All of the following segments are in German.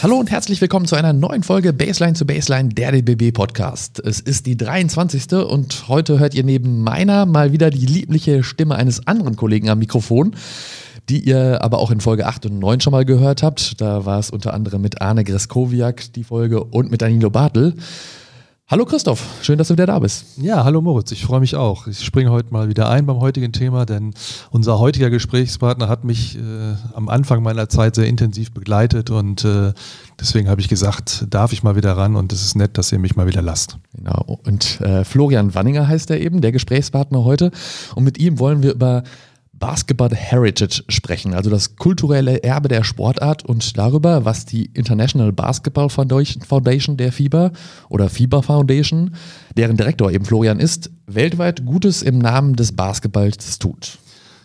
Hallo und herzlich willkommen zu einer neuen Folge Baseline zu Baseline, der DBB Podcast. Es ist die 23. und heute hört ihr neben meiner mal wieder die liebliche Stimme eines anderen Kollegen am Mikrofon, die ihr aber auch in Folge 8 und 9 schon mal gehört habt. Da war es unter anderem mit Arne Greskowiak die Folge und mit Danilo Bartel. Hallo Christoph, schön, dass du wieder da bist. Ja, hallo Moritz, ich freue mich auch. Ich springe heute mal wieder ein beim heutigen Thema, denn unser heutiger Gesprächspartner hat mich äh, am Anfang meiner Zeit sehr intensiv begleitet und äh, deswegen habe ich gesagt, darf ich mal wieder ran und es ist nett, dass ihr mich mal wieder lasst. Genau, und äh, Florian Wanninger heißt er eben, der Gesprächspartner heute und mit ihm wollen wir über Basketball Heritage sprechen, also das kulturelle Erbe der Sportart und darüber, was die International Basketball Foundation der FIBA oder FIBA Foundation, deren Direktor eben Florian ist, weltweit Gutes im Namen des Basketballs tut.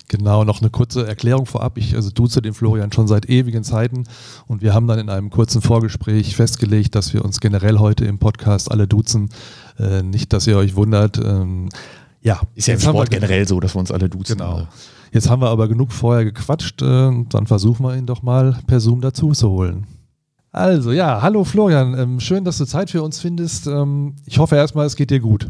Genau, noch eine kurze Erklärung vorab. Ich also duze den Florian schon seit ewigen Zeiten und wir haben dann in einem kurzen Vorgespräch festgelegt, dass wir uns generell heute im Podcast alle duzen. Äh, nicht, dass ihr euch wundert. Ähm, ja, ist ja im Sport generell so, dass wir uns alle duzen. Genau. Jetzt haben wir aber genug vorher gequatscht, äh, dann versuchen wir ihn doch mal per Zoom dazu zu holen. Also ja, hallo Florian, ähm, schön, dass du Zeit für uns findest. Ähm, ich hoffe erstmal, es geht dir gut.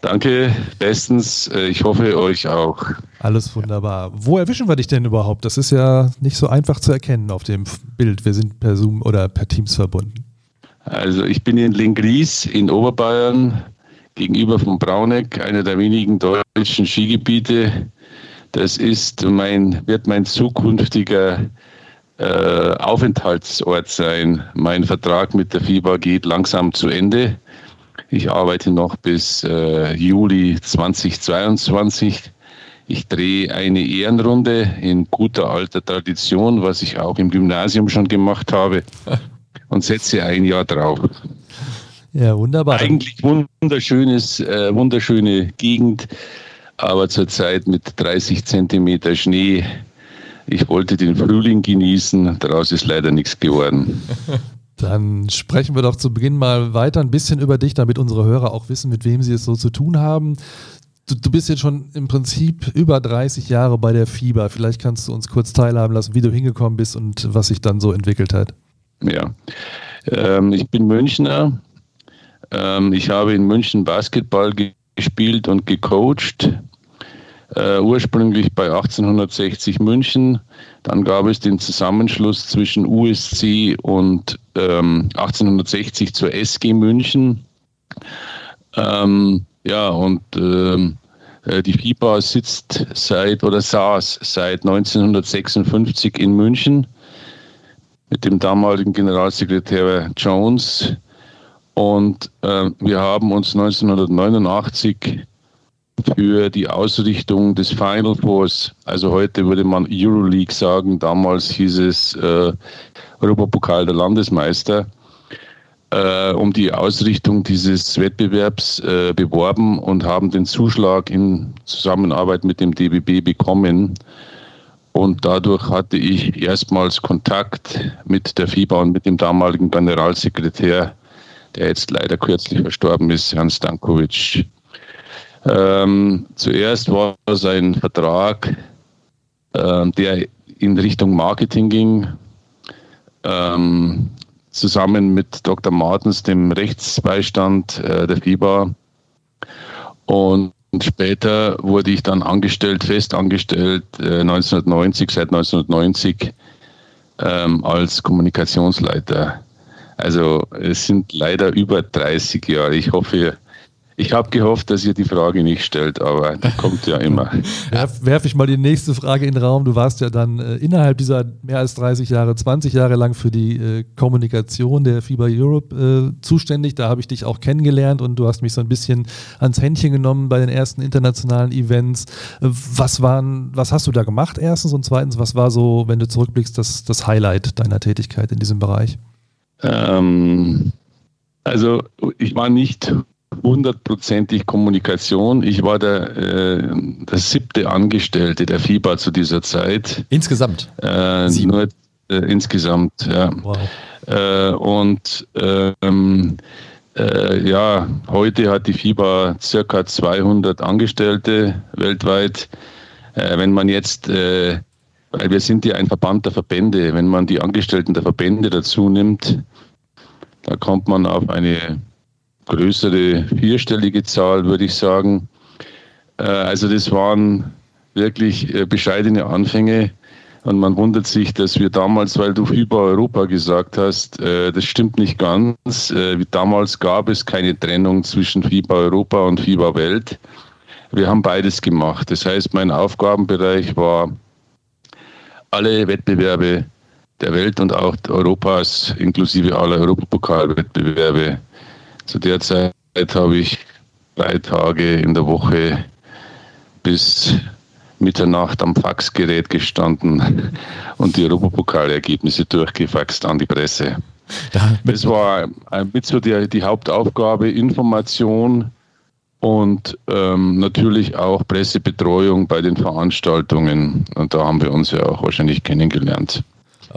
Danke, bestens. Äh, ich hoffe euch auch. Alles wunderbar. Wo erwischen wir dich denn überhaupt? Das ist ja nicht so einfach zu erkennen auf dem Bild. Wir sind per Zoom oder per Teams verbunden. Also ich bin in Lingries in Oberbayern gegenüber von Brauneck, einer der wenigen deutschen Skigebiete das ist mein, wird mein zukünftiger äh, Aufenthaltsort sein. Mein Vertrag mit der FIBA geht langsam zu Ende. Ich arbeite noch bis äh, Juli 2022. Ich drehe eine Ehrenrunde in guter alter Tradition, was ich auch im Gymnasium schon gemacht habe, und setze ein Jahr drauf. Ja, wunderbar. Eigentlich wunderschönes, äh, wunderschöne Gegend aber zurzeit mit 30 Zentimeter Schnee. Ich wollte den Frühling genießen, daraus ist leider nichts geworden. Dann sprechen wir doch zu Beginn mal weiter ein bisschen über dich, damit unsere Hörer auch wissen, mit wem sie es so zu tun haben. Du, du bist jetzt schon im Prinzip über 30 Jahre bei der FIBA. Vielleicht kannst du uns kurz teilhaben lassen, wie du hingekommen bist und was sich dann so entwickelt hat. Ja, ähm, ich bin Münchner. Ähm, ich habe in München Basketball gespielt und gecoacht äh, ursprünglich bei 1860 München. Dann gab es den Zusammenschluss zwischen USC und ähm, 1860 zur SG München. Ähm, ja, und ähm, äh, die FIBA sitzt seit oder saß seit 1956 in München mit dem damaligen Generalsekretär Jones. Und äh, wir haben uns 1989 für die Ausrichtung des Final Fours. Also heute würde man Euroleague sagen, damals hieß es äh, Europapokal der Landesmeister, äh, um die Ausrichtung dieses Wettbewerbs äh, beworben und haben den Zuschlag in Zusammenarbeit mit dem DBB bekommen. Und dadurch hatte ich erstmals Kontakt mit der FIBA und mit dem damaligen Generalsekretär, der jetzt leider kürzlich verstorben ist, Herrn Stankovic. Ähm, zuerst war es ein Vertrag, äh, der in Richtung Marketing ging, ähm, zusammen mit Dr. Martens, dem Rechtsbeistand äh, der FIBA. Und später wurde ich dann angestellt, fest angestellt, äh, 1990, seit 1990 ähm, als Kommunikationsleiter. Also es sind leider über 30 Jahre. Ich hoffe, ich habe gehofft, dass ihr die Frage nicht stellt, aber die kommt ja immer. Werf, werf ich mal die nächste Frage in den Raum. Du warst ja dann äh, innerhalb dieser mehr als 30 Jahre, 20 Jahre lang für die äh, Kommunikation der FIBA Europe äh, zuständig. Da habe ich dich auch kennengelernt und du hast mich so ein bisschen ans Händchen genommen bei den ersten internationalen Events. Äh, was waren, was hast du da gemacht erstens und zweitens, was war so, wenn du zurückblickst, das, das Highlight deiner Tätigkeit in diesem Bereich? Ähm, also ich war nicht hundertprozentig Kommunikation. Ich war der, äh, der siebte Angestellte der FIBA zu dieser Zeit. Insgesamt? Äh, nur äh, insgesamt, ja. Wow. Äh, und ähm, äh, ja, heute hat die FIBA circa 200 Angestellte weltweit. Äh, wenn man jetzt weil wir sind ja ein Verband der Verbände. Wenn man die Angestellten der Verbände dazu nimmt, da kommt man auf eine größere vierstellige Zahl, würde ich sagen. Äh, also das waren wirklich äh, bescheidene Anfänge. Und man wundert sich, dass wir damals, weil du FIBA Europa gesagt hast, äh, das stimmt nicht ganz. damals gab es keine Trennung zwischen FIBA Europa und FIBA Welt. Wir haben beides gemacht. Das heißt, mein Aufgabenbereich war alle Wettbewerbe der Welt und auch Europas, inklusive aller Europapokalwettbewerbe. Zu der Zeit habe ich drei Tage in der Woche bis Mitternacht am Faxgerät gestanden und die Europapokalergebnisse durchgefaxt an die Presse. Das war mit so die, die Hauptaufgabe, Information und ähm, natürlich auch Pressebetreuung bei den Veranstaltungen. Und da haben wir uns ja auch wahrscheinlich kennengelernt.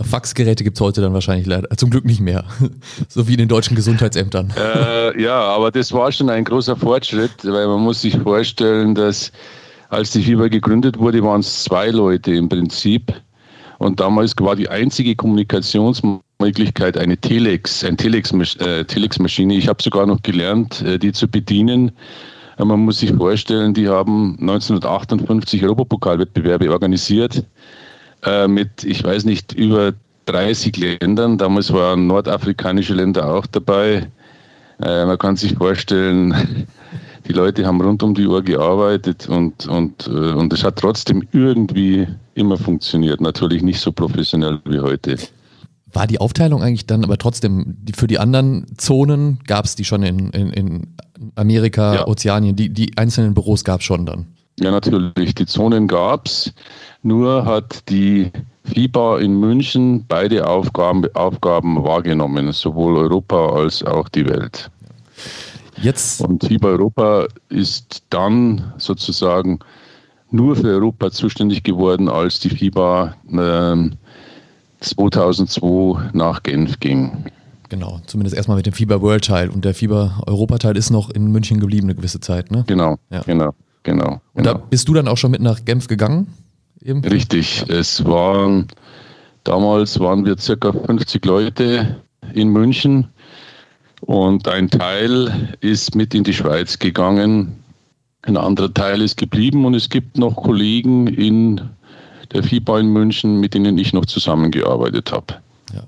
Faxgeräte gibt es heute dann wahrscheinlich leider, zum Glück nicht mehr. so wie in den deutschen Gesundheitsämtern. Äh, ja, aber das war schon ein großer Fortschritt, weil man muss sich vorstellen, dass als die FIBA gegründet wurde, waren es zwei Leute im Prinzip. Und damals war die einzige Kommunikationsmöglichkeit eine Telex, ein Telex-Maschine. Äh, Telex ich habe sogar noch gelernt, äh, die zu bedienen. Man muss sich vorstellen, die haben 1958 Europapokalwettbewerbe organisiert äh, mit, ich weiß nicht, über 30 Ländern. Damals waren nordafrikanische Länder auch dabei. Äh, man kann sich vorstellen, die Leute haben rund um die Uhr gearbeitet und, und, äh, und es hat trotzdem irgendwie immer funktioniert. Natürlich nicht so professionell wie heute. War die Aufteilung eigentlich dann aber trotzdem für die anderen Zonen, gab es die schon in, in, in Amerika, ja. Ozeanien, die, die einzelnen Büros gab es schon dann? Ja, natürlich. Die Zonen gab es. Nur hat die FIBA in München beide Aufgaben, Aufgaben wahrgenommen, sowohl Europa als auch die Welt. Jetzt. Und FIBA Europa ist dann sozusagen nur für Europa zuständig geworden, als die FIBA äh, 2002 nach Genf ging. Genau, zumindest erstmal mit dem FIBA World Teil und der FIBA Europa Teil ist noch in München geblieben eine gewisse Zeit, ne? Genau, ja. genau, genau. Und genau. da bist du dann auch schon mit nach Genf gegangen? Eben? Richtig, es waren, damals waren wir circa 50 Leute in München und ein Teil ist mit in die Schweiz gegangen, ein anderer Teil ist geblieben und es gibt noch Kollegen in der FIBA in München, mit denen ich noch zusammengearbeitet habe. Ja.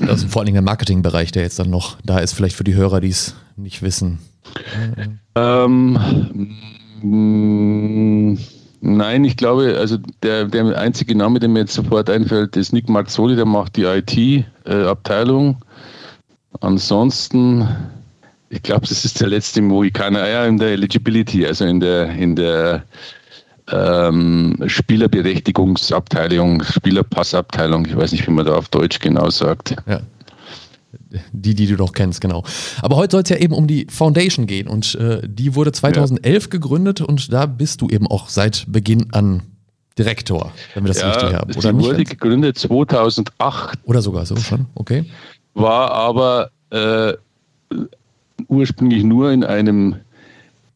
Das ist vor allen Dingen der Marketingbereich, der jetzt dann noch da ist, vielleicht für die Hörer, die es nicht wissen. Ähm, Nein, ich glaube, also der, der einzige Name, der mir jetzt sofort einfällt, ist Nick Marzoli, der macht die IT-Abteilung. Ansonsten, ich glaube, das ist der letzte Mohikaner, ja, in der Eligibility, also in der, in der ähm, Spielerberechtigungsabteilung, Spielerpassabteilung, ich weiß nicht, wie man da auf Deutsch genau sagt. Ja die, die du doch kennst, genau. Aber heute soll es ja eben um die Foundation gehen und äh, die wurde 2011 ja. gegründet und da bist du eben auch seit Beginn an Direktor, wenn wir das ja, richtig haben. Oder die wurde gegründet 2008. Oder sogar so schon, okay. War aber äh, ursprünglich nur in einem,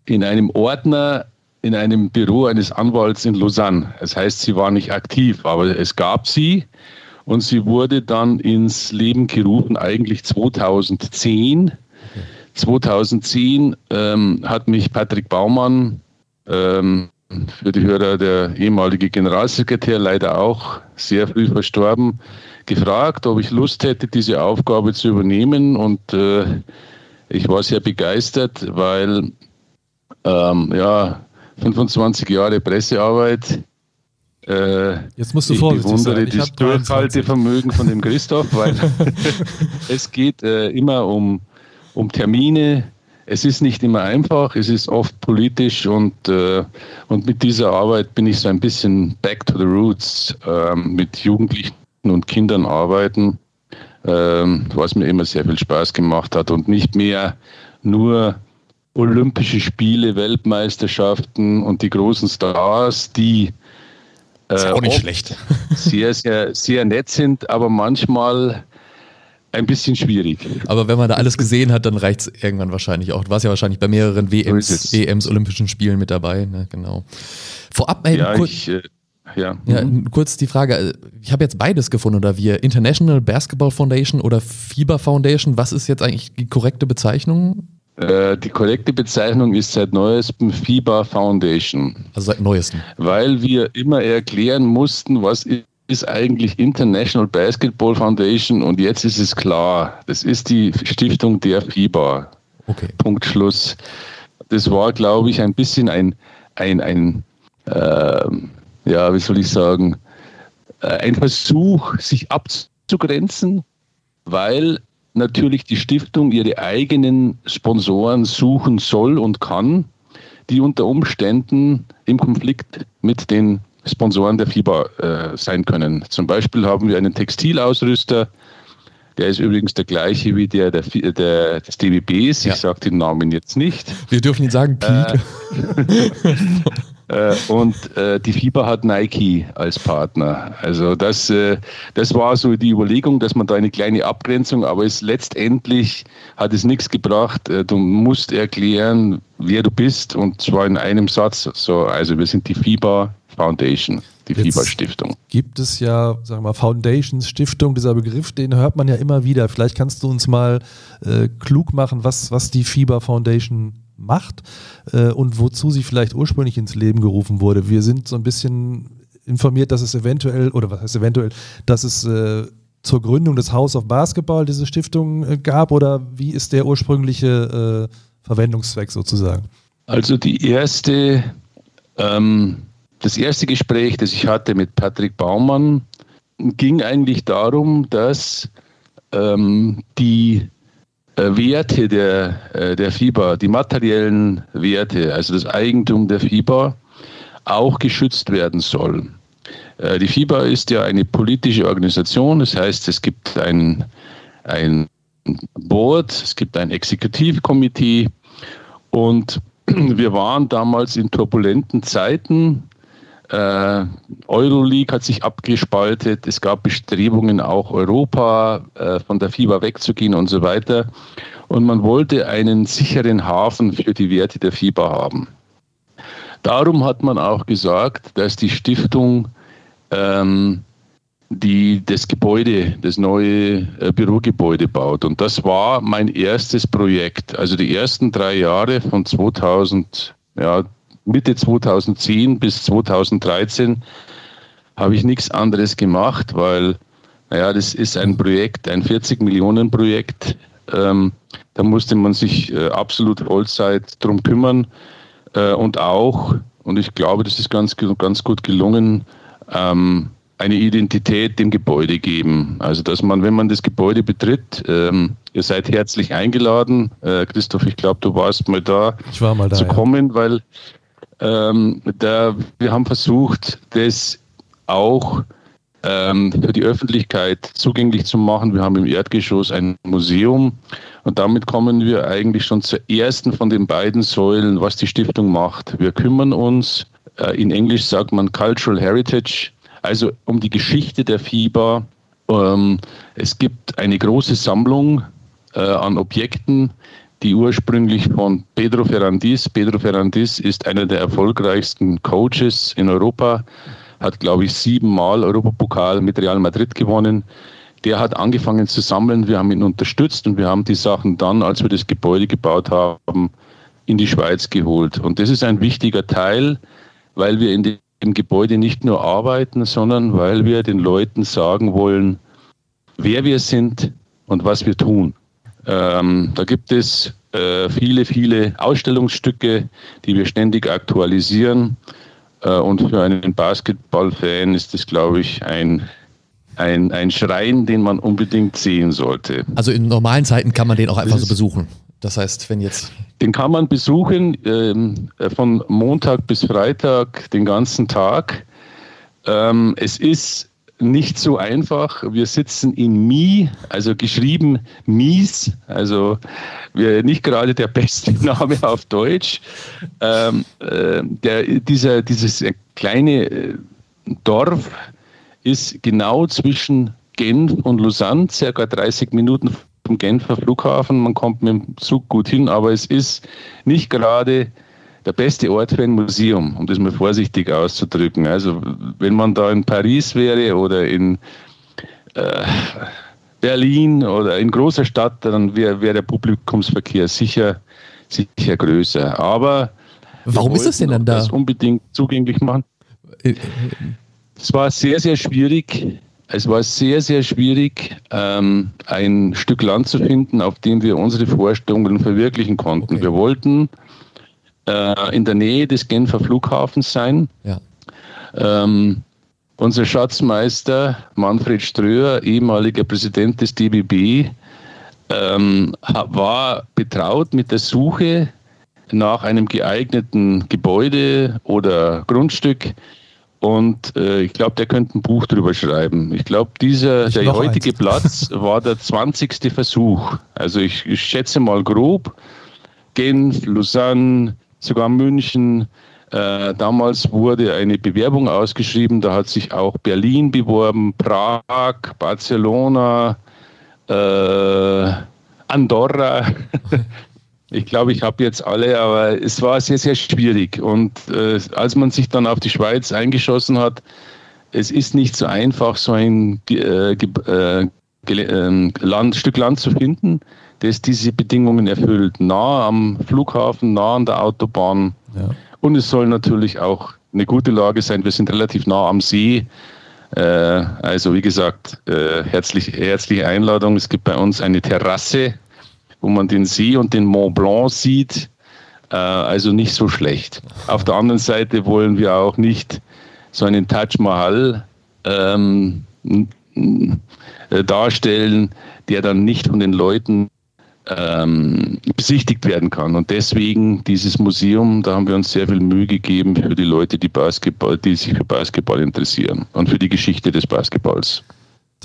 in einem Ordner in einem Büro eines Anwalts in Lausanne. Das heißt, sie war nicht aktiv, aber es gab sie und sie wurde dann ins Leben gerufen, eigentlich 2010. 2010 ähm, hat mich Patrick Baumann, ähm, für die Hörer der ehemalige Generalsekretär, leider auch sehr früh verstorben, gefragt, ob ich Lust hätte, diese Aufgabe zu übernehmen. Und äh, ich war sehr begeistert, weil ähm, ja, 25 Jahre Pressearbeit äh, Jetzt musst du ich vorsichtig bewundere sein. Ich das Durchhaltevermögen von dem Christoph, weil es geht äh, immer um, um Termine. Es ist nicht immer einfach, es ist oft politisch und, äh, und mit dieser Arbeit bin ich so ein bisschen back to the roots, ähm, mit Jugendlichen und Kindern arbeiten, ähm, was mir immer sehr viel Spaß gemacht hat und nicht mehr nur Olympische Spiele, Weltmeisterschaften und die großen Stars, die ist auch nicht schlecht. Sehr, sehr, sehr nett sind, aber manchmal ein bisschen schwierig. Aber wenn man da alles gesehen hat, dann reicht es irgendwann wahrscheinlich auch. Du warst ja wahrscheinlich bei mehreren WMs, EMs, Olympischen Spielen mit dabei, ne? genau. Vorab mal ja, kurz. Ich, äh, ja. Ja, mhm. kurz die Frage, ich habe jetzt beides gefunden, oder wir, International Basketball Foundation oder FIBA Foundation, was ist jetzt eigentlich die korrekte Bezeichnung? Äh, die korrekte Bezeichnung ist seit neuestem FIBA Foundation. Also seit neuestem. Weil wir immer erklären mussten, was ist eigentlich International Basketball Foundation und jetzt ist es klar, das ist die Stiftung der FIBA. Okay. Punkt Schluss. Das war, glaube ich, ein bisschen ein, ein, ein äh, ja, wie soll ich sagen, äh, ein Versuch, sich abzugrenzen, weil natürlich die Stiftung ihre eigenen Sponsoren suchen soll und kann, die unter Umständen im Konflikt mit den Sponsoren der FIBA äh, sein können. Zum Beispiel haben wir einen Textilausrüster, der ist übrigens der gleiche wie der, der, der des DBBs. Ja. Ich sage den Namen jetzt nicht. Wir dürfen ihn sagen, Peak. Äh, Äh, und äh, die FIBA hat Nike als Partner. Also das, äh, das war so die Überlegung, dass man da eine kleine Abgrenzung, aber es letztendlich hat es nichts gebracht. Äh, du musst erklären, wer du bist und zwar in einem Satz. So, also wir sind die FIBA Foundation die FIBA-Stiftung. Gibt es ja, sagen wir mal, Foundations, Stiftung, dieser Begriff, den hört man ja immer wieder. Vielleicht kannst du uns mal äh, klug machen, was, was die FIBA Foundation macht äh, und wozu sie vielleicht ursprünglich ins Leben gerufen wurde. Wir sind so ein bisschen informiert, dass es eventuell, oder was heißt eventuell, dass es äh, zur Gründung des House of Basketball diese Stiftung äh, gab oder wie ist der ursprüngliche äh, Verwendungszweck sozusagen? Also die erste, ähm, das erste Gespräch, das ich hatte mit Patrick Baumann, ging eigentlich darum, dass ähm, die Werte der, äh, der FIBA, die materiellen Werte, also das Eigentum der FIBA, auch geschützt werden soll. Äh, die FIBA ist ja eine politische Organisation, das heißt, es gibt ein, ein Board, es gibt ein Exekutivkomitee und wir waren damals in turbulenten Zeiten äh, Euroleague hat sich abgespaltet. Es gab Bestrebungen, auch Europa äh, von der FIBA wegzugehen und so weiter. Und man wollte einen sicheren Hafen für die Werte der FIBA haben. Darum hat man auch gesagt, dass die Stiftung ähm, die das Gebäude, das neue äh, Bürogebäude baut. Und das war mein erstes Projekt. Also die ersten drei Jahre von 2000, ja, Mitte 2010 bis 2013 habe ich nichts anderes gemacht, weil, naja, das ist ein Projekt, ein 40 Millionen Projekt. Ähm, da musste man sich äh, absolut Vollzeit drum kümmern äh, und auch, und ich glaube, das ist ganz, ganz gut gelungen, ähm, eine Identität dem Gebäude geben. Also, dass man, wenn man das Gebäude betritt, ähm, ihr seid herzlich eingeladen. Äh, Christoph, ich glaube, du warst mal da, war mal da zu kommen, ja. weil ähm, da, wir haben versucht, das auch ähm, für die Öffentlichkeit zugänglich zu machen. Wir haben im Erdgeschoss ein Museum und damit kommen wir eigentlich schon zur ersten von den beiden Säulen, was die Stiftung macht. Wir kümmern uns, äh, in Englisch sagt man Cultural Heritage, also um die Geschichte der FIBA. Ähm, es gibt eine große Sammlung äh, an Objekten, die ursprünglich von Pedro Ferrandis. Pedro Ferrandis ist einer der erfolgreichsten Coaches in Europa, hat, glaube ich, siebenmal Europapokal mit Real Madrid gewonnen. Der hat angefangen zu sammeln, wir haben ihn unterstützt und wir haben die Sachen dann, als wir das Gebäude gebaut haben, in die Schweiz geholt. Und das ist ein wichtiger Teil, weil wir in dem Gebäude nicht nur arbeiten, sondern weil wir den Leuten sagen wollen, wer wir sind und was wir tun. Ähm, da gibt es äh, viele, viele Ausstellungsstücke, die wir ständig aktualisieren. Äh, und für einen Basketballfan ist das, glaube ich, ein, ein, ein Schrein, den man unbedingt sehen sollte. Also in normalen Zeiten kann man den auch einfach so besuchen. Das heißt, wenn jetzt. Den kann man besuchen ähm, von Montag bis Freitag den ganzen Tag. Ähm, es ist nicht so einfach. Wir sitzen in Mi, also geschrieben Mies, also wir, nicht gerade der beste Name auf Deutsch. Ähm, äh, der, dieser, dieses kleine äh, Dorf ist genau zwischen Genf und Lausanne, circa 30 Minuten vom Genfer Flughafen. Man kommt mit dem Zug gut hin, aber es ist nicht gerade der beste Ort für ein Museum, um das mal vorsichtig auszudrücken. Also wenn man da in Paris wäre oder in äh, Berlin oder in großer Stadt, dann wäre wär der Publikumsverkehr sicher, sicher größer. Aber warum ist es denn dann da? Das unbedingt zugänglich machen. Äh, äh, es war sehr, sehr schwierig. Es war sehr, sehr schwierig, ähm, ein Stück Land zu finden, auf dem wir unsere Vorstellungen verwirklichen konnten. Okay. Wir wollten äh, in der Nähe des Genfer Flughafens sein. Ja. Ähm, unser Schatzmeister Manfred Ströer, ehemaliger Präsident des DBB, ähm, war betraut mit der Suche nach einem geeigneten Gebäude oder Grundstück. Und äh, ich glaube, der könnte ein Buch drüber schreiben. Ich glaube, dieser ich der heutige eins. Platz war der 20. Versuch. Also ich, ich schätze mal grob. Genf, Lausanne, sogar München. Äh, damals wurde eine Bewerbung ausgeschrieben, da hat sich auch Berlin beworben, Prag, Barcelona, äh, Andorra. Ich glaube, ich habe jetzt alle, aber es war sehr, sehr schwierig. Und äh, als man sich dann auf die Schweiz eingeschossen hat, es ist nicht so einfach, so ein äh, äh, ähm, Land, Stück Land zu finden das diese Bedingungen erfüllt. Nah am Flughafen, nah an der Autobahn. Ja. Und es soll natürlich auch eine gute Lage sein. Wir sind relativ nah am See. Äh, also wie gesagt, äh, herzlich, herzliche Einladung. Es gibt bei uns eine Terrasse, wo man den See und den Mont Blanc sieht. Äh, also nicht so schlecht. Auf der anderen Seite wollen wir auch nicht so einen Taj Mahal ähm, darstellen, der dann nicht von den Leuten ähm, besichtigt werden kann. Und deswegen dieses Museum, da haben wir uns sehr viel Mühe gegeben für die Leute, die Basketball, die sich für Basketball interessieren und für die Geschichte des Basketballs.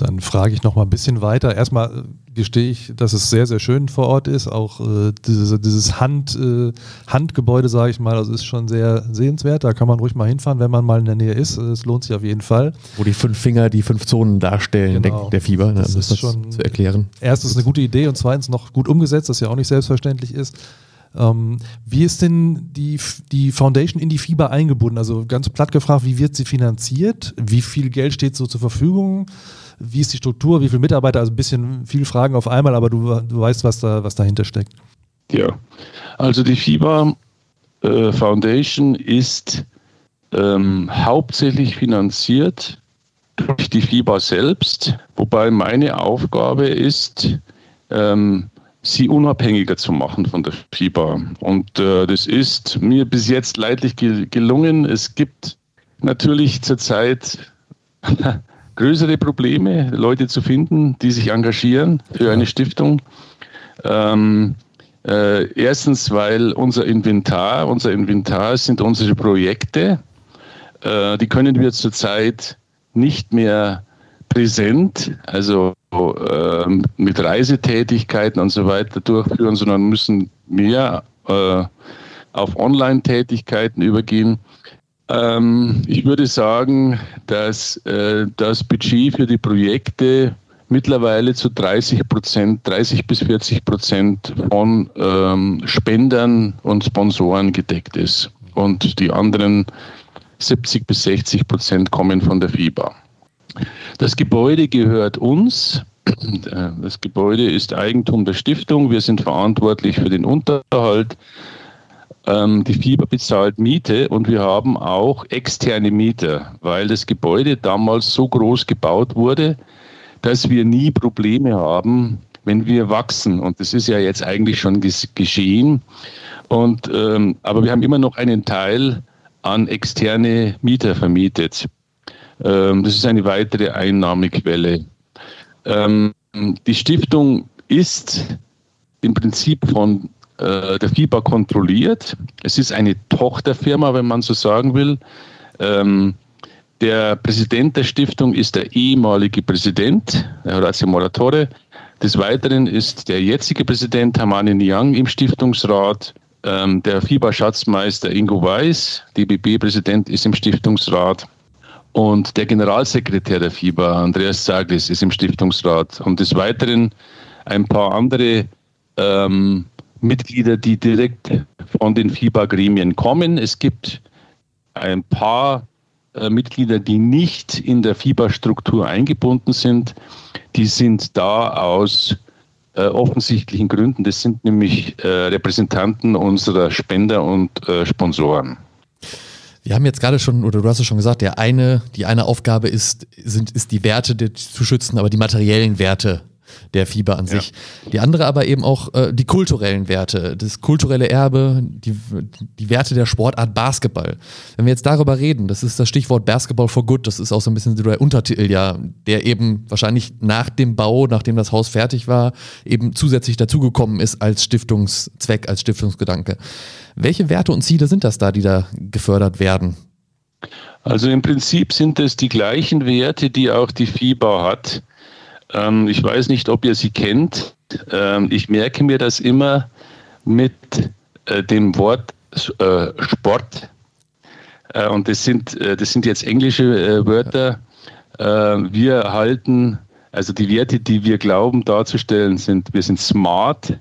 Dann frage ich noch mal ein bisschen weiter. Erstmal äh, gestehe ich, dass es sehr, sehr schön vor Ort ist. Auch äh, dieses, dieses Hand, äh, Handgebäude, sage ich mal, also ist schon sehr sehenswert. Da kann man ruhig mal hinfahren, wenn man mal in der Nähe ist. Es lohnt sich auf jeden Fall. Wo die fünf Finger die fünf Zonen darstellen, genau. der, der Fieber, ne? das, das ist schon zu erklären. Erstens eine gute Idee und zweitens noch gut umgesetzt, das ja auch nicht selbstverständlich ist. Ähm, wie ist denn die, die Foundation in die Fieber eingebunden? Also ganz platt gefragt, wie wird sie finanziert? Wie viel Geld steht so zur Verfügung? Wie ist die Struktur? Wie viele Mitarbeiter? Also ein bisschen viele Fragen auf einmal, aber du, du weißt, was, da, was dahinter steckt. Ja, also die FIBA äh, Foundation ist ähm, hauptsächlich finanziert durch die FIBA selbst, wobei meine Aufgabe ist, ähm, sie unabhängiger zu machen von der FIBA. Und äh, das ist mir bis jetzt leidlich ge gelungen. Es gibt natürlich zurzeit größere Probleme, Leute zu finden, die sich engagieren für eine Stiftung. Ähm, äh, erstens, weil unser Inventar, unser Inventar sind unsere Projekte. Äh, die können wir zurzeit nicht mehr präsent, also äh, mit Reisetätigkeiten und so weiter durchführen, sondern müssen mehr äh, auf Online-Tätigkeiten übergehen. Ähm, ich würde sagen, dass äh, das Budget für die Projekte mittlerweile zu 30 Prozent, 30 bis 40 Prozent von ähm, Spendern und Sponsoren gedeckt ist. Und die anderen 70 bis 60 Prozent kommen von der FIBA. Das Gebäude gehört uns. Das Gebäude ist Eigentum der Stiftung. Wir sind verantwortlich für den Unterhalt ähm, die Fieber bezahlt Miete und wir haben auch externe Mieter, weil das Gebäude damals so groß gebaut wurde, dass wir nie Probleme haben, wenn wir wachsen. Und das ist ja jetzt eigentlich schon geschehen. Und, ähm, aber wir haben immer noch einen Teil an externe Mieter vermietet. Ähm, das ist eine weitere Einnahmequelle. Ähm, die Stiftung ist im Prinzip von äh, der FIBA kontrolliert. Es ist eine Tochterfirma, wenn man so sagen will. Ähm, der Präsident der Stiftung ist der ehemalige Präsident, Horacio Moratore. Des Weiteren ist der jetzige Präsident Hamani Niang im Stiftungsrat. Ähm, der FIBA-Schatzmeister Ingo Weiß, DBB-Präsident, ist im Stiftungsrat. Und der Generalsekretär der FIBA, Andreas Zaglis, ist im Stiftungsrat. Und des Weiteren ein paar andere ähm, Mitglieder, die direkt von den FIBA-Gremien kommen. Es gibt ein paar äh, Mitglieder, die nicht in der FIBA-Struktur eingebunden sind. Die sind da aus äh, offensichtlichen Gründen. Das sind nämlich äh, Repräsentanten unserer Spender und äh, Sponsoren. Wir haben jetzt gerade schon, oder du hast es schon gesagt, der eine, die eine Aufgabe ist, sind, ist die Werte zu schützen, aber die materiellen Werte der Fieber an sich. Ja. Die andere aber eben auch äh, die kulturellen Werte, das kulturelle Erbe, die, die Werte der Sportart Basketball. Wenn wir jetzt darüber reden, das ist das Stichwort Basketball for Good, das ist auch so ein bisschen der Untertitel, ja, der eben wahrscheinlich nach dem Bau, nachdem das Haus fertig war, eben zusätzlich dazugekommen ist als Stiftungszweck, als Stiftungsgedanke. Welche Werte und Ziele sind das da, die da gefördert werden? Also im Prinzip sind es die gleichen Werte, die auch die FIBA hat. Ähm, ich weiß nicht, ob ihr sie kennt. Ähm, ich merke mir das immer mit äh, dem Wort äh, Sport. Äh, und das sind, äh, das sind jetzt englische äh, Wörter. Äh, wir halten, also die Werte, die wir glauben darzustellen, sind, wir sind smart,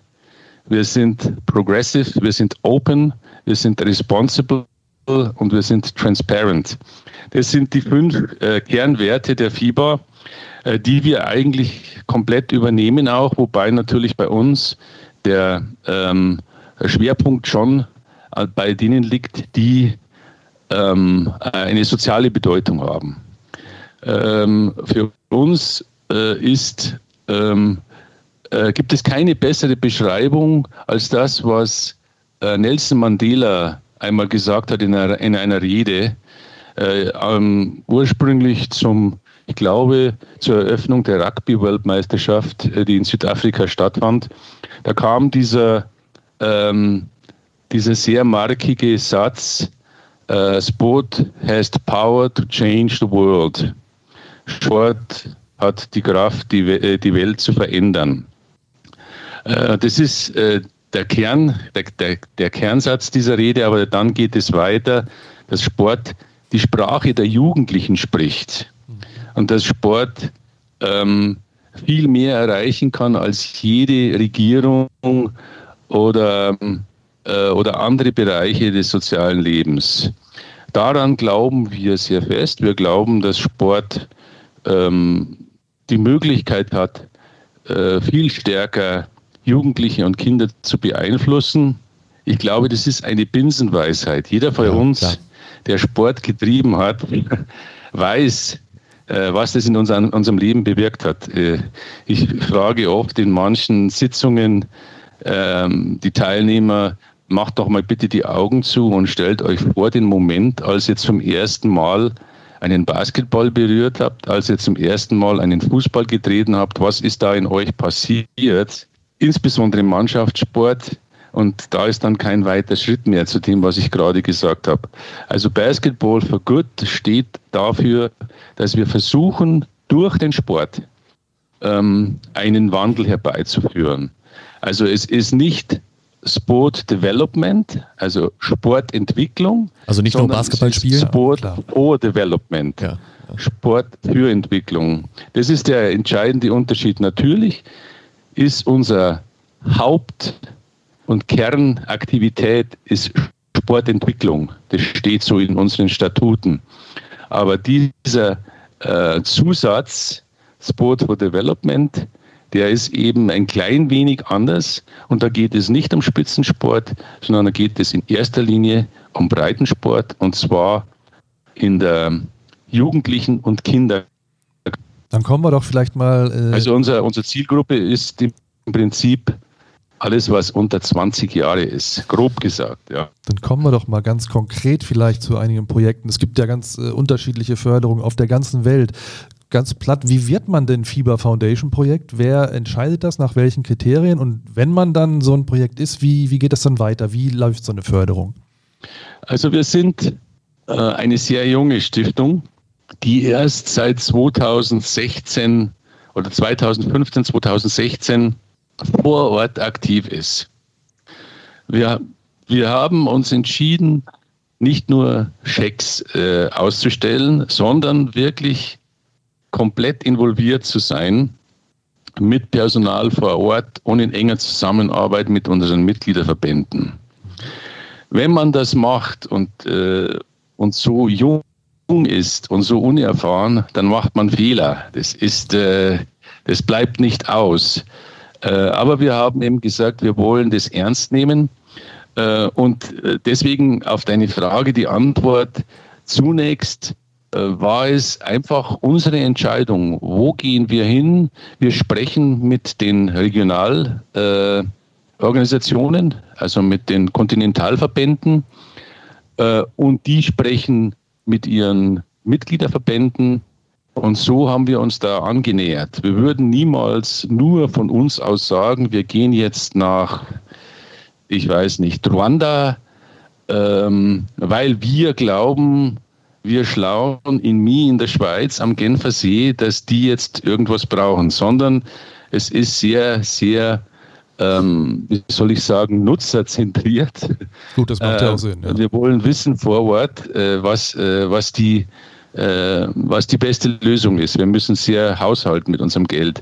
wir sind progressive, wir sind open, wir sind responsible und wir sind transparent. Das sind die fünf Kernwerte der FIBA. Äh, die wir eigentlich komplett übernehmen auch, wobei natürlich bei uns der ähm, Schwerpunkt schon äh, bei denen liegt, die ähm, eine soziale Bedeutung haben. Ähm, für uns äh, ist, ähm, äh, gibt es keine bessere Beschreibung als das, was äh, Nelson Mandela einmal gesagt hat in einer, in einer Rede, äh, ursprünglich zum ich glaube, zur Eröffnung der Rugby-Weltmeisterschaft, äh, die in Südafrika stattfand, da kam dieser, ähm, dieser sehr markige Satz, uh, Sport has the power to change the world. Sport hat die Kraft, die, äh, die Welt zu verändern. Uh, das ist uh, der, Kern, der, der, der Kernsatz dieser Rede, aber dann geht es weiter, dass Sport die Sprache der Jugendlichen spricht und dass Sport ähm, viel mehr erreichen kann als jede Regierung oder, äh, oder andere Bereiche des sozialen Lebens. Daran glauben wir sehr fest. Wir glauben, dass Sport ähm, die Möglichkeit hat, äh, viel stärker Jugendliche und Kinder zu beeinflussen. Ich glaube, das ist eine Binsenweisheit. Jeder von ja, uns, klar. der Sport getrieben hat, weiß, äh, was das in unserem, Leben bewirkt hat. Äh, ich frage oft in manchen Sitzungen ähm, die Teilnehmer, macht doch mal bitte die Augen zu und stellt euch vor den Moment, als ihr zum ersten Mal einen Basketball berührt habt, als ihr zum ersten Mal einen Fußball getreten habt. Was ist da in euch passiert? Insbesondere im Mannschaftssport und da ist dann kein weiter Schritt mehr zu dem, was ich gerade gesagt habe. Also Basketball for Good steht dafür, dass wir versuchen, durch den Sport ähm, einen Wandel herbeizuführen. Also es ist nicht Sport Development, also Sportentwicklung. Also nicht nur Basketball spielen. Sport ja, for Development. Ja. Sport für Entwicklung. Das ist der entscheidende Unterschied. Natürlich ist unser Haupt und Kernaktivität ist Sportentwicklung. Das steht so in unseren Statuten. Aber dieser äh, Zusatz Sport for Development, der ist eben ein klein wenig anders. Und da geht es nicht um Spitzensport, sondern da geht es in erster Linie um Breitensport und zwar in der Jugendlichen und Kinder. Dann kommen wir doch vielleicht mal. Äh also unser, unsere Zielgruppe ist im Prinzip alles, was unter 20 Jahre ist, grob gesagt, ja. Dann kommen wir doch mal ganz konkret vielleicht zu einigen Projekten. Es gibt ja ganz äh, unterschiedliche Förderungen auf der ganzen Welt. Ganz platt, wie wird man denn FIBA Foundation Projekt? Wer entscheidet das? Nach welchen Kriterien? Und wenn man dann so ein Projekt ist, wie, wie geht das dann weiter? Wie läuft so eine Förderung? Also wir sind äh, eine sehr junge Stiftung, die erst seit 2016 oder 2015, 2016 vor Ort aktiv ist. Wir, wir haben uns entschieden, nicht nur Schecks äh, auszustellen, sondern wirklich komplett involviert zu sein mit Personal vor Ort und in enger Zusammenarbeit mit unseren Mitgliederverbänden. Wenn man das macht und, äh, und so jung ist und so unerfahren, dann macht man Fehler. Das ist, äh, das bleibt nicht aus. Äh, aber wir haben eben gesagt, wir wollen das ernst nehmen. Äh, und äh, deswegen auf deine Frage die Antwort zunächst äh, war es einfach unsere Entscheidung, wo gehen wir hin. Wir sprechen mit den Regionalorganisationen, also mit den Kontinentalverbänden, und die sprechen mit ihren Mitgliederverbänden. Und so haben wir uns da angenähert. Wir würden niemals nur von uns aus sagen, wir gehen jetzt nach, ich weiß nicht, Ruanda, ähm, weil wir glauben, wir Schlauen in Mi in der Schweiz am Genfer See, dass die jetzt irgendwas brauchen, sondern es ist sehr, sehr, ähm, wie soll ich sagen, nutzerzentriert. Gut, das macht ja auch Sinn. Ja. Wir wollen wissen vor Ort, äh, was, äh, was, die, äh, was die beste Lösung ist. Wir müssen sehr haushalten mit unserem Geld.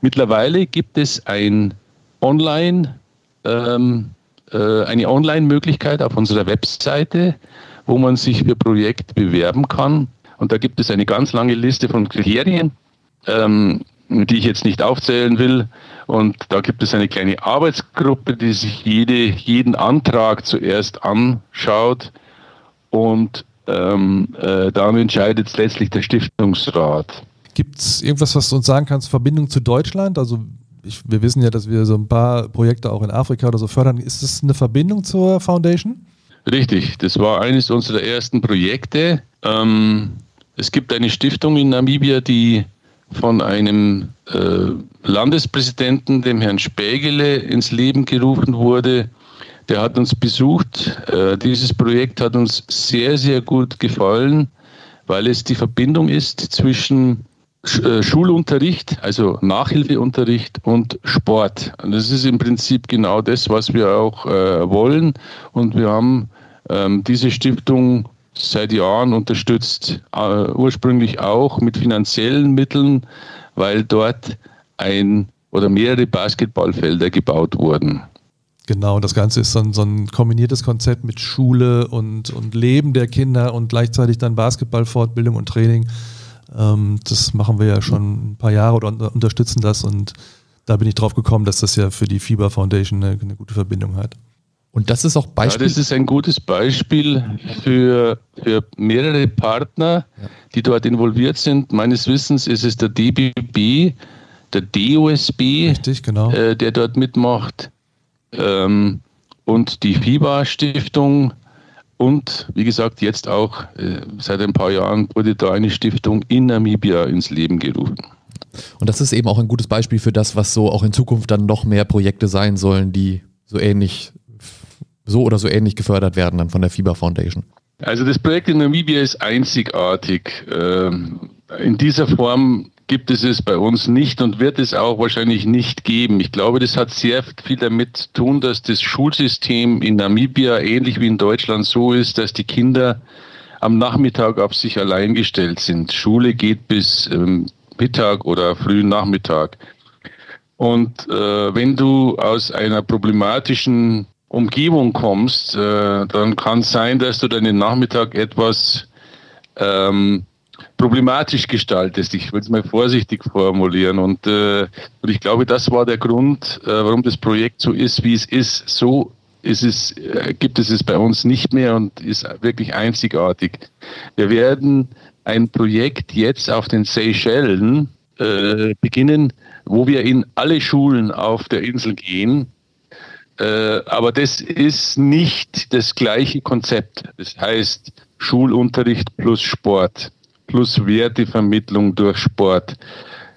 Mittlerweile gibt es ein Online, ähm, äh, eine Online-Möglichkeit auf unserer Webseite, wo man sich für Projekte bewerben kann. Und da gibt es eine ganz lange Liste von Kriterien, ähm, die ich jetzt nicht aufzählen will. Und da gibt es eine kleine Arbeitsgruppe, die sich jede, jeden Antrag zuerst anschaut und ähm, äh, dann entscheidet letztlich der Stiftungsrat. Gibt es irgendwas, was du uns sagen kannst, Verbindung zu Deutschland? Also ich, wir wissen ja, dass wir so ein paar Projekte auch in Afrika oder so fördern. Ist das eine Verbindung zur Foundation? Richtig, das war eines unserer ersten Projekte. Ähm, es gibt eine Stiftung in Namibia, die von einem äh, Landespräsidenten, dem Herrn Spägele, ins Leben gerufen wurde. Der hat uns besucht. Äh, dieses Projekt hat uns sehr, sehr gut gefallen, weil es die Verbindung ist zwischen äh, Schulunterricht, also Nachhilfeunterricht und Sport. Und das ist im Prinzip genau das, was wir auch äh, wollen. Und wir haben ähm, diese Stiftung seit Jahren unterstützt, äh, ursprünglich auch mit finanziellen Mitteln, weil dort ein oder mehrere Basketballfelder gebaut wurden. Genau, das Ganze ist so ein, so ein kombiniertes Konzept mit Schule und, und Leben der Kinder und gleichzeitig dann Basketballfortbildung und Training. Ähm, das machen wir ja schon ein paar Jahre oder unterstützen das und da bin ich drauf gekommen, dass das ja für die Fieber Foundation eine, eine gute Verbindung hat. Und das ist auch Beispiel. Ja, das ist ein gutes Beispiel für, für mehrere Partner, die dort involviert sind. Meines Wissens ist es der DBB, der DOSB, Richtig, genau. äh, der dort mitmacht, ähm, und die FIBA-Stiftung. Und wie gesagt, jetzt auch äh, seit ein paar Jahren wurde da eine Stiftung in Namibia ins Leben gerufen. Und das ist eben auch ein gutes Beispiel für das, was so auch in Zukunft dann noch mehr Projekte sein sollen, die so ähnlich so oder so ähnlich gefördert werden dann von der FIBA Foundation? Also das Projekt in Namibia ist einzigartig. Ähm, in dieser Form gibt es es bei uns nicht und wird es auch wahrscheinlich nicht geben. Ich glaube, das hat sehr viel damit zu tun, dass das Schulsystem in Namibia ähnlich wie in Deutschland so ist, dass die Kinder am Nachmittag auf sich allein gestellt sind. Schule geht bis ähm, Mittag oder frühen Nachmittag. Und äh, wenn du aus einer problematischen Umgebung kommst, äh, dann kann es sein, dass du deinen Nachmittag etwas ähm, problematisch gestaltest. Ich will es mal vorsichtig formulieren. Und, äh, und ich glaube, das war der Grund, äh, warum das Projekt so ist, wie es ist. So ist es, äh, gibt es es bei uns nicht mehr und ist wirklich einzigartig. Wir werden ein Projekt jetzt auf den Seychellen äh, beginnen, wo wir in alle Schulen auf der Insel gehen äh, aber das ist nicht das gleiche Konzept. Das heißt Schulunterricht plus Sport, plus Wertevermittlung durch Sport.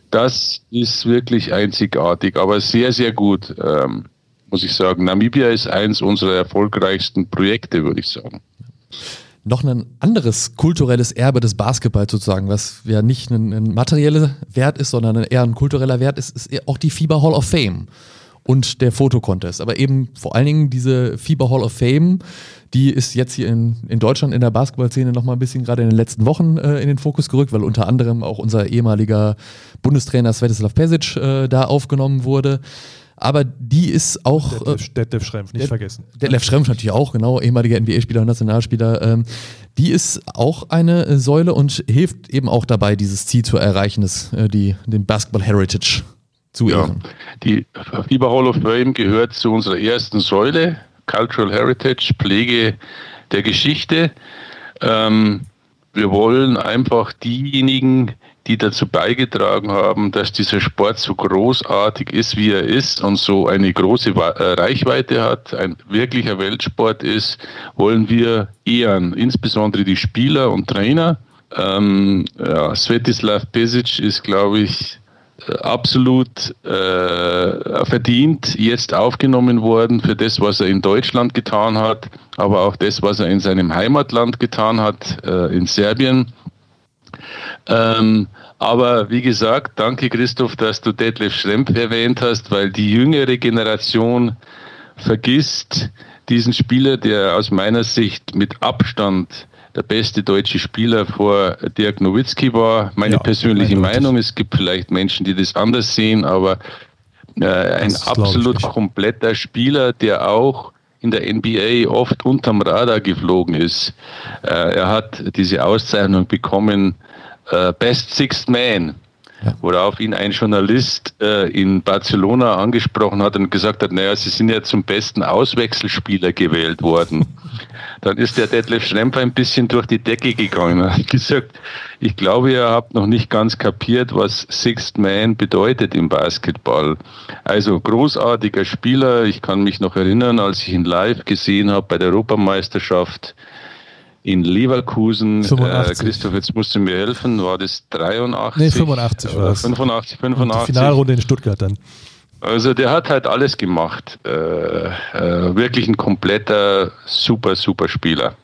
Das ist wirklich einzigartig, aber sehr, sehr gut, ähm, muss ich sagen. Namibia ist eins unserer erfolgreichsten Projekte, würde ich sagen noch ein anderes kulturelles Erbe des Basketballs sozusagen, was ja nicht ein, ein materieller Wert ist, sondern eher ein kultureller Wert ist, ist auch die FIBA Hall of Fame. Und der Fotocontest. Aber eben vor allen Dingen diese FIBA Hall of Fame, die ist jetzt hier in, in Deutschland in der Basketballszene noch mal ein bisschen gerade in den letzten Wochen äh, in den Fokus gerückt, weil unter anderem auch unser ehemaliger Bundestrainer Svetislav Pesic äh, da aufgenommen wurde. Aber die ist auch. Detlef, äh, Detlef Schrempf, nicht vergessen. Detlef Schrempf natürlich auch, genau, ehemaliger NBA-Spieler und Nationalspieler. Ähm, die ist auch eine äh, Säule und hilft eben auch dabei, dieses Ziel zu erreichen, das, äh, die, den Basketball Heritage zu ehren. Ja, die FIBA Hall of Fame gehört zu unserer ersten Säule, Cultural Heritage, Pflege der Geschichte. Ähm, wir wollen einfach diejenigen, die dazu beigetragen haben, dass dieser Sport so großartig ist, wie er ist und so eine große äh, Reichweite hat, ein wirklicher Weltsport ist, wollen wir ehren, insbesondere die Spieler und Trainer. Ähm, ja, Svetislav Pesic ist, glaube ich, absolut äh, verdient jetzt aufgenommen worden für das, was er in Deutschland getan hat, aber auch das, was er in seinem Heimatland getan hat, äh, in Serbien. Ähm, aber wie gesagt, danke Christoph, dass du Detlef Schrempf erwähnt hast, weil die jüngere Generation vergisst diesen Spieler, der aus meiner Sicht mit Abstand der beste deutsche Spieler vor Dirk Nowitzki war. Meine ja, persönliche Meinung. Es gibt vielleicht Menschen, die das anders sehen, aber äh, ein absolut kompletter Spieler, der auch in der NBA oft unterm Radar geflogen ist. Äh, er hat diese Auszeichnung bekommen, äh, Best Sixth Man. Ja. Worauf ihn ein Journalist äh, in Barcelona angesprochen hat und gesagt hat, naja, Sie sind ja zum besten Auswechselspieler gewählt worden. Dann ist der Detlef Schrempfer ein bisschen durch die Decke gegangen und hat gesagt, ich glaube, ihr habt noch nicht ganz kapiert, was Sixth Man bedeutet im Basketball. Also großartiger Spieler. Ich kann mich noch erinnern, als ich ihn live gesehen habe bei der Europameisterschaft in Leverkusen. 85. Äh, Christoph, jetzt musst du mir helfen. War das 83? Nee, 85 war es. 85, 85. die Finalrunde in Stuttgart dann. Also der hat halt alles gemacht. Äh, äh, wirklich ein kompletter, super, super Spieler.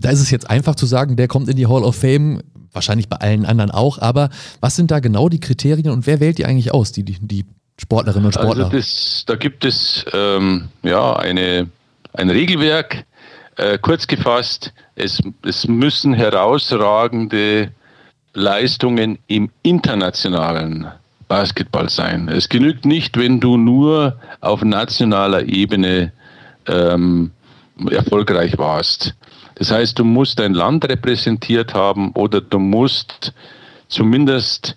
Da ist es jetzt einfach zu sagen, der kommt in die Hall of Fame, wahrscheinlich bei allen anderen auch, aber was sind da genau die Kriterien und wer wählt die eigentlich aus, die, die Sportlerinnen und also Sportler? Also das, da gibt es ähm, ja eine, ein Regelwerk, äh, kurz gefasst, es, es müssen herausragende Leistungen im internationalen Basketball sein. Es genügt nicht, wenn du nur auf nationaler Ebene ähm, erfolgreich warst. Das heißt, du musst dein Land repräsentiert haben oder du musst zumindest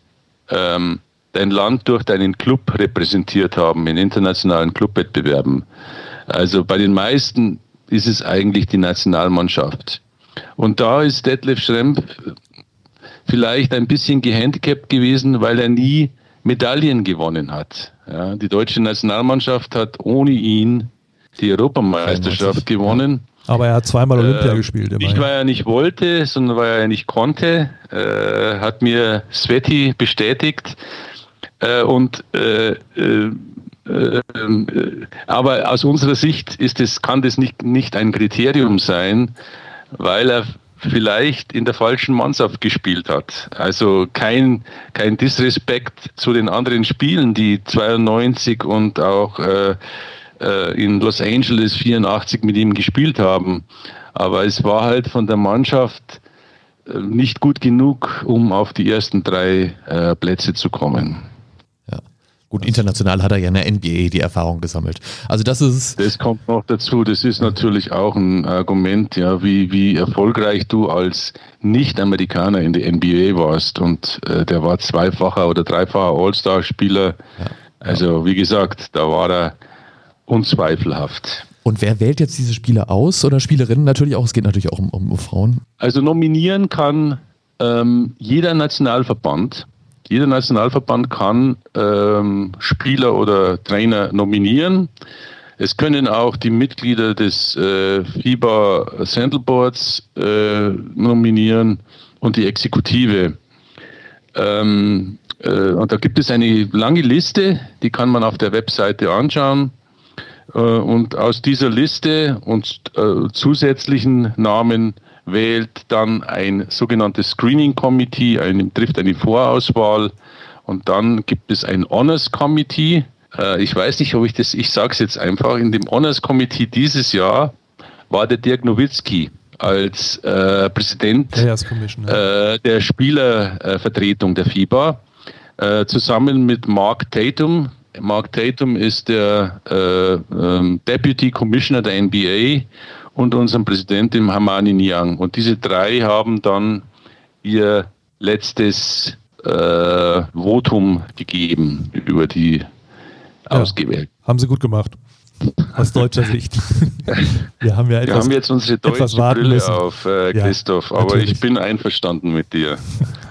ähm, dein Land durch deinen Club repräsentiert haben in internationalen Clubwettbewerben. Also bei den meisten ist es eigentlich die Nationalmannschaft. Und da ist Detlef Schrempf vielleicht ein bisschen gehandicapt gewesen, weil er nie Medaillen gewonnen hat. Ja, die deutsche Nationalmannschaft hat ohne ihn die Europameisterschaft gewonnen. Aber er hat zweimal Olympia äh, gespielt. Nicht, weil er nicht wollte, sondern weil er nicht konnte, äh, hat mir Sveti bestätigt. Äh, und äh, äh, äh, aber aus unserer Sicht ist es, kann das nicht, nicht ein Kriterium sein, weil er vielleicht in der falschen Mannschaft gespielt hat. Also kein, kein Disrespekt zu den anderen Spielen, die 92 und auch äh, äh, in Los Angeles 84 mit ihm gespielt haben. Aber es war halt von der Mannschaft äh, nicht gut genug, um auf die ersten drei äh, Plätze zu kommen. Gut, international hat er ja in der NBA die Erfahrung gesammelt. Also das ist. Das kommt noch dazu. Das ist natürlich auch ein Argument, ja, wie, wie erfolgreich du als Nicht-Amerikaner in der NBA warst. Und äh, der war zweifacher oder dreifacher All-Star-Spieler. Ja. Also wie gesagt, da war er unzweifelhaft. Und wer wählt jetzt diese Spieler aus oder Spielerinnen natürlich auch? Es geht natürlich auch um, um Frauen. Also nominieren kann ähm, jeder Nationalverband jeder Nationalverband kann ähm, Spieler oder Trainer nominieren. Es können auch die Mitglieder des äh, FIBA Boards äh, nominieren und die Exekutive. Ähm, äh, und da gibt es eine lange Liste, die kann man auf der Webseite anschauen. Äh, und aus dieser Liste und äh, zusätzlichen Namen wählt dann ein sogenanntes Screening Committee, ein, trifft eine Vorauswahl und dann gibt es ein Honors Committee, äh, ich weiß nicht, ob ich das, ich sage es jetzt einfach, in dem Honors Committee dieses Jahr war der Dirk Nowitzki als äh, Präsident äh, der Spielervertretung der FIBA äh, zusammen mit Mark Tatum. Mark Tatum ist der äh, ähm, Deputy Commissioner der NBA und unserem Präsidenten Hamani Niang. Und diese drei haben dann ihr letztes äh, Votum gegeben über die ja, Ausgewählten. Haben sie gut gemacht. Aus deutscher Sicht. Wir haben ja etwas, Wir haben jetzt unsere deutsche Brille müssen. auf, äh, Christoph, ja, aber ich bin einverstanden mit dir.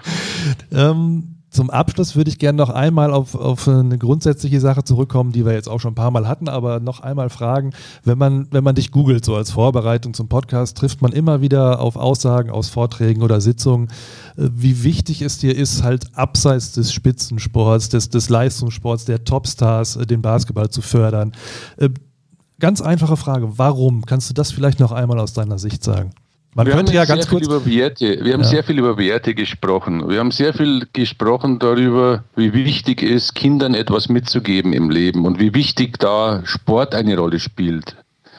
ähm, zum Abschluss würde ich gerne noch einmal auf, auf eine grundsätzliche Sache zurückkommen, die wir jetzt auch schon ein paar Mal hatten, aber noch einmal fragen, wenn man, wenn man dich googelt, so als Vorbereitung zum Podcast, trifft man immer wieder auf Aussagen aus Vorträgen oder Sitzungen, wie wichtig es dir ist, halt abseits des Spitzensports, des, des Leistungssports, der Topstars, äh, den Basketball zu fördern. Äh, ganz einfache Frage, warum? Kannst du das vielleicht noch einmal aus deiner Sicht sagen? Man wir könnte ja ganz kurz. Über Werte, wir haben ja. sehr viel über Werte gesprochen. Wir haben sehr viel gesprochen darüber, wie wichtig es ist, Kindern etwas mitzugeben im Leben und wie wichtig da Sport eine Rolle spielt.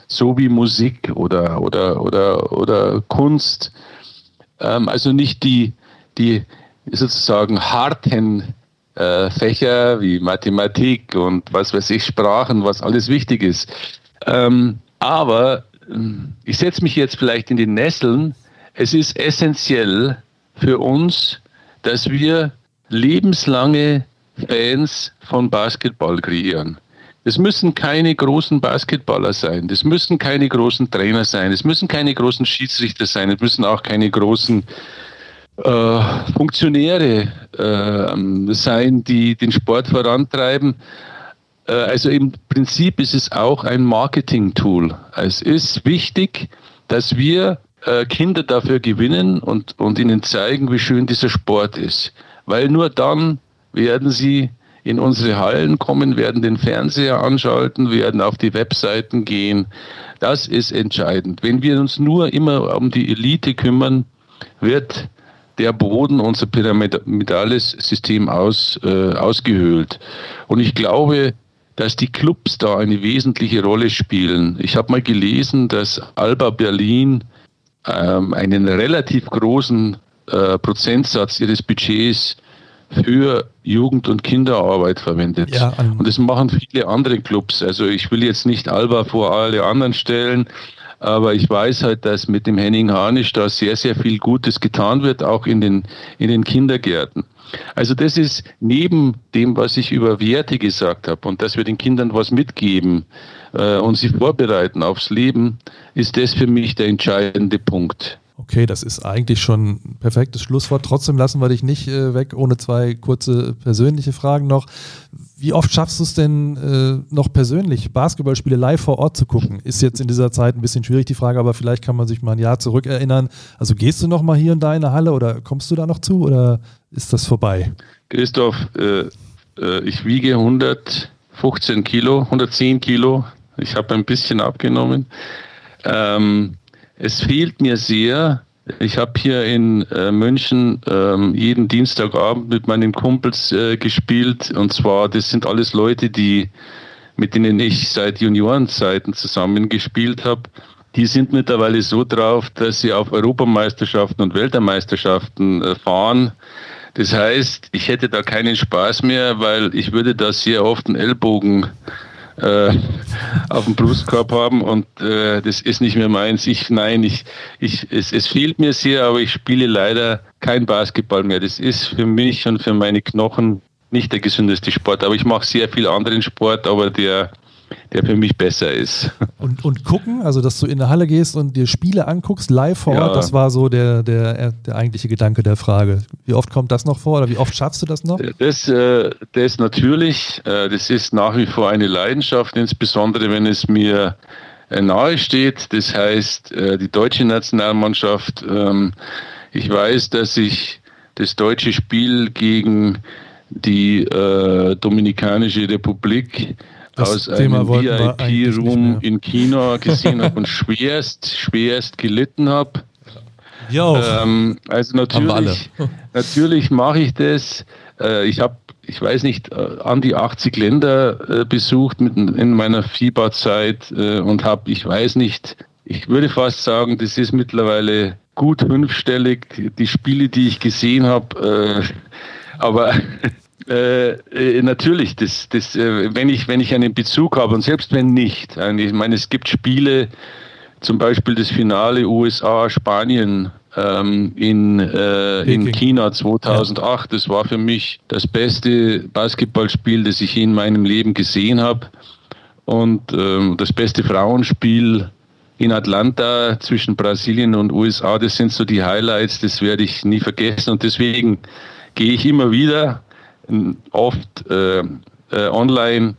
So wie Musik oder, oder, oder, oder Kunst. Ähm, also nicht die, die sozusagen harten äh, Fächer wie Mathematik und was weiß ich, Sprachen, was alles wichtig ist. Ähm, aber ich setze mich jetzt vielleicht in die Nesseln. Es ist essentiell für uns, dass wir lebenslange Fans von Basketball kreieren. Das müssen keine großen Basketballer sein, das müssen keine großen Trainer sein, es müssen keine großen Schiedsrichter sein, es müssen auch keine großen äh, Funktionäre äh, sein, die den Sport vorantreiben. Äh, also im Prinzip ist es auch ein Marketing-Tool. Es ist wichtig, dass wir äh, Kinder dafür gewinnen und, und ihnen zeigen, wie schön dieser Sport ist. Weil nur dann werden sie in unsere Hallen kommen, werden den Fernseher anschalten, werden auf die Webseiten gehen. Das ist entscheidend. Wenn wir uns nur immer um die Elite kümmern, wird der Boden unser pyramidales System aus, äh, ausgehöhlt. Und ich glaube, dass die Clubs da eine wesentliche Rolle spielen. Ich habe mal gelesen, dass Alba Berlin ähm, einen relativ großen äh, Prozentsatz ihres Budgets für Jugend- und Kinderarbeit verwendet. Ja, und das machen viele andere Clubs. Also ich will jetzt nicht Alba vor alle anderen stellen, aber ich weiß halt, dass mit dem Henning Harnisch da sehr, sehr viel Gutes getan wird, auch in den, in den Kindergärten. Also das ist neben dem, was ich über Werte gesagt habe und dass wir den Kindern was mitgeben äh, und sie vorbereiten aufs Leben, ist das für mich der entscheidende Punkt. Okay, das ist eigentlich schon ein perfektes Schlusswort. Trotzdem lassen wir dich nicht äh, weg, ohne zwei kurze persönliche Fragen noch. Wie oft schaffst du es denn äh, noch persönlich, Basketballspiele live vor Ort zu gucken? Ist jetzt in dieser Zeit ein bisschen schwierig, die Frage, aber vielleicht kann man sich mal ein Jahr zurückerinnern. Also gehst du noch mal hier und da in der Halle oder kommst du da noch zu oder ist das vorbei? Christoph, äh, äh ich wiege 115 Kilo, 110 Kilo. Ich habe ein bisschen abgenommen. Ähm, es fehlt mir sehr. Ich habe hier in äh, München ähm, jeden Dienstagabend mit meinen Kumpels äh, gespielt. Und zwar, das sind alles Leute, die, mit denen ich seit Juniorenzeiten zusammen gespielt habe. Die sind mittlerweile so drauf, dass sie auf Europameisterschaften und Weltmeisterschaften äh, fahren. Das heißt, ich hätte da keinen Spaß mehr, weil ich würde da sehr oft einen Ellbogen äh, auf dem Brustkorb haben und äh, das ist nicht mehr meins. Ich, nein, ich, ich, es, es fehlt mir sehr, aber ich spiele leider kein Basketball mehr. Das ist für mich und für meine Knochen nicht der gesündeste Sport, aber ich mache sehr viel anderen Sport, aber der der für mich besser ist. Und, und gucken, also dass du in der Halle gehst und dir Spiele anguckst, live vor Ort, ja. das war so der, der, der eigentliche Gedanke der Frage. Wie oft kommt das noch vor oder wie oft schaffst du das noch? Das, äh, das natürlich, äh, das ist nach wie vor eine Leidenschaft, insbesondere wenn es mir äh, nahe steht. Das heißt, die deutsche Nationalmannschaft, ähm, ich weiß, dass ich das deutsche Spiel gegen die Dominikanische Republik das aus Thema einem VIP-Room in China gesehen habe und schwerst, schwerst gelitten habe. Ähm, also natürlich, natürlich mache ich das. Äh, ich habe ich weiß nicht, äh, an die 80 Länder äh, besucht mit, in meiner FIBA-Zeit äh, und habe, ich weiß nicht, ich würde fast sagen, das ist mittlerweile gut fünfstellig, die Spiele, die ich gesehen habe. Äh, aber äh, äh, natürlich, das, das, äh, wenn, ich, wenn ich einen Bezug habe und selbst wenn nicht, ich meine, es gibt Spiele, zum Beispiel das Finale USA, Spanien ähm, in, äh, in China 2008. Das war für mich das beste Basketballspiel, das ich in meinem Leben gesehen habe. Und ähm, das beste Frauenspiel in Atlanta zwischen Brasilien und USA, das sind so die Highlights, das werde ich nie vergessen. Und deswegen gehe ich immer wieder, oft äh, äh, online,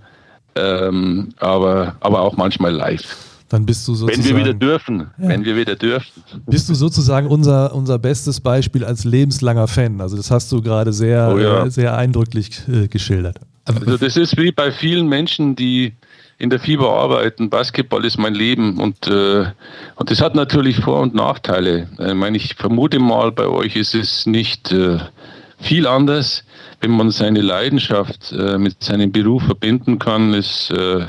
ähm, aber, aber auch manchmal live. Dann bist du sozusagen. Wenn wir wieder dürfen, ja. wenn wir wieder dürfen. Bist du sozusagen unser, unser bestes Beispiel als lebenslanger Fan. Also das hast du gerade sehr, oh ja. äh, sehr eindrücklich äh, geschildert. Also das ist wie bei vielen Menschen, die in der Fieber arbeiten. Basketball ist mein Leben und, äh, und das hat natürlich Vor- und Nachteile. Ich meine, ich vermute mal, bei euch ist es nicht äh, viel anders. Wenn man seine Leidenschaft äh, mit seinem Beruf verbinden kann, ist äh,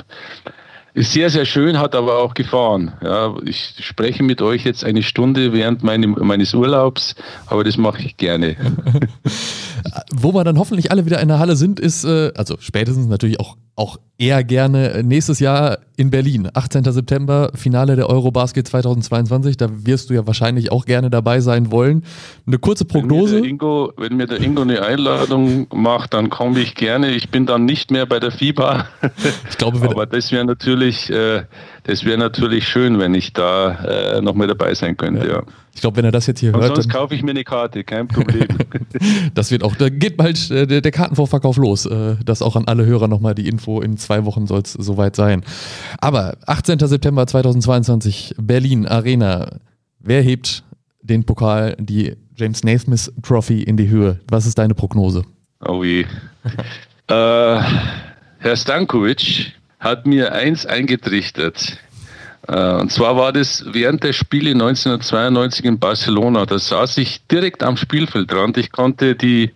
ist sehr, sehr schön, hat aber auch Gefahren. Ja, ich spreche mit euch jetzt eine Stunde während meinem, meines Urlaubs, aber das mache ich gerne. Wo wir dann hoffentlich alle wieder in der Halle sind, ist, äh, also spätestens natürlich auch, auch eher gerne nächstes Jahr in Berlin. 18. September, Finale der Eurobasket 2022. Da wirst du ja wahrscheinlich auch gerne dabei sein wollen. Eine kurze Prognose. Wenn mir der Ingo, wenn mir der Ingo eine Einladung macht, dann komme ich gerne. Ich bin dann nicht mehr bei der FIBA. Ich glaube, Aber das wäre natürlich, äh, das wäre natürlich schön, wenn ich da äh, noch mal dabei sein könnte. Ja. ja. Ich glaube, wenn er das jetzt hier Und hört. Sonst kaufe ich mir eine Karte, kein Problem. das wird auch, da geht bald äh, der, Kartenvorverkauf los. Äh, das auch an alle Hörer nochmal die Info. In zwei Wochen soll es soweit sein. Aber 18. September 2022, Berlin Arena. Wer hebt den Pokal, die James Naismith Trophy in die Höhe? Was ist deine Prognose? Oh je. äh, Herr Stankovic hat mir eins eingetrichtert. Äh, und zwar war das während der Spiele 1992 in Barcelona. Da saß ich direkt am Spielfeldrand. Ich konnte die,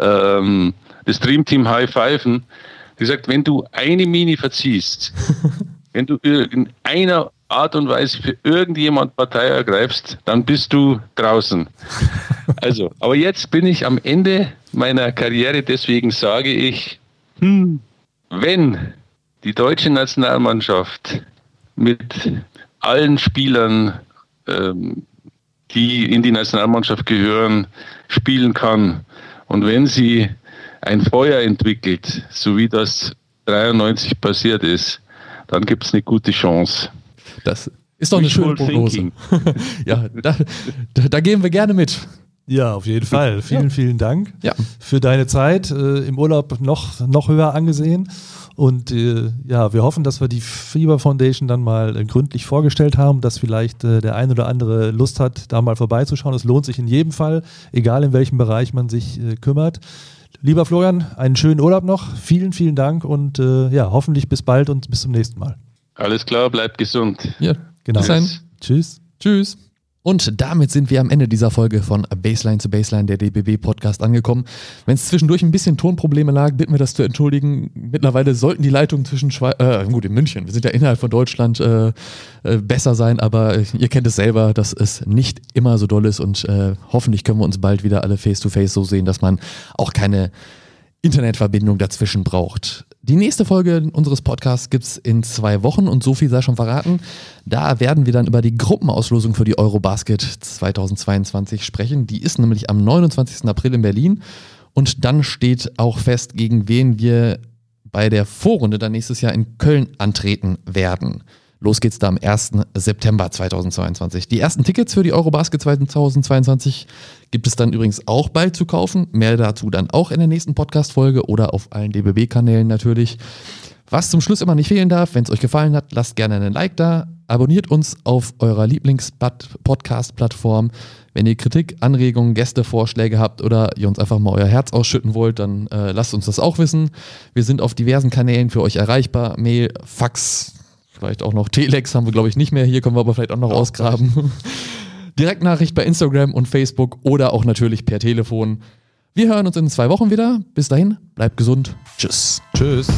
ähm, das Dreamteam high pfeifen. Die sagt, wenn du eine Mini verziehst, wenn du in einer Art und Weise für irgendjemand Partei ergreifst, dann bist du draußen. Also, aber jetzt bin ich am Ende meiner Karriere, deswegen sage ich, hm, wenn die deutsche Nationalmannschaft mit allen Spielern, ähm, die in die Nationalmannschaft gehören, spielen kann. Und wenn sie ein Feuer entwickelt, so wie das 93 passiert ist, dann gibt es eine gute Chance. Das ist doch eine schöne Prognose. ja, da, da, da gehen wir gerne mit. Ja, auf jeden Fall. Vielen, ja. vielen Dank ja. für deine Zeit. Äh, Im Urlaub noch, noch höher angesehen. Und äh, ja, wir hoffen, dass wir die Fieber Foundation dann mal äh, gründlich vorgestellt haben, dass vielleicht äh, der ein oder andere Lust hat, da mal vorbeizuschauen. Es lohnt sich in jedem Fall, egal in welchem Bereich man sich äh, kümmert. Lieber Florian, einen schönen Urlaub noch. Vielen, vielen Dank und äh, ja, hoffentlich bis bald und bis zum nächsten Mal. Alles klar, bleibt gesund. Ja, genau. Bis dann. Tschüss. Tschüss. Und damit sind wir am Ende dieser Folge von Baseline zu Baseline, der DBB Podcast, angekommen. Wenn es zwischendurch ein bisschen Tonprobleme lag, bitten wir das zu entschuldigen. Mittlerweile sollten die Leitungen zwischen Schweiz, äh, gut, in München, wir sind ja innerhalb von Deutschland, äh, äh, besser sein, aber ihr kennt es selber, dass es nicht immer so doll ist und äh, hoffentlich können wir uns bald wieder alle face to face so sehen, dass man auch keine Internetverbindung dazwischen braucht. Die nächste Folge unseres Podcasts gibt es in zwei Wochen und so viel sei schon verraten. Da werden wir dann über die Gruppenauslosung für die Eurobasket 2022 sprechen. Die ist nämlich am 29. April in Berlin und dann steht auch fest, gegen wen wir bei der Vorrunde dann nächstes Jahr in Köln antreten werden. Los geht's da am 1. September 2022. Die ersten Tickets für die Eurobasket 2022 gibt es dann übrigens auch bald zu kaufen. Mehr dazu dann auch in der nächsten Podcast-Folge oder auf allen DBB-Kanälen natürlich. Was zum Schluss immer nicht fehlen darf, wenn es euch gefallen hat, lasst gerne einen Like da. Abonniert uns auf eurer Lieblings-Podcast-Plattform. Wenn ihr Kritik, Anregungen, Gästevorschläge habt oder ihr uns einfach mal euer Herz ausschütten wollt, dann äh, lasst uns das auch wissen. Wir sind auf diversen Kanälen für euch erreichbar. Mail, Fax, Vielleicht auch noch Telex haben wir, glaube ich, nicht mehr. Hier können wir aber vielleicht auch noch auch ausgraben. Direktnachricht bei Instagram und Facebook oder auch natürlich per Telefon. Wir hören uns in zwei Wochen wieder. Bis dahin, bleibt gesund. Tschüss. Tschüss.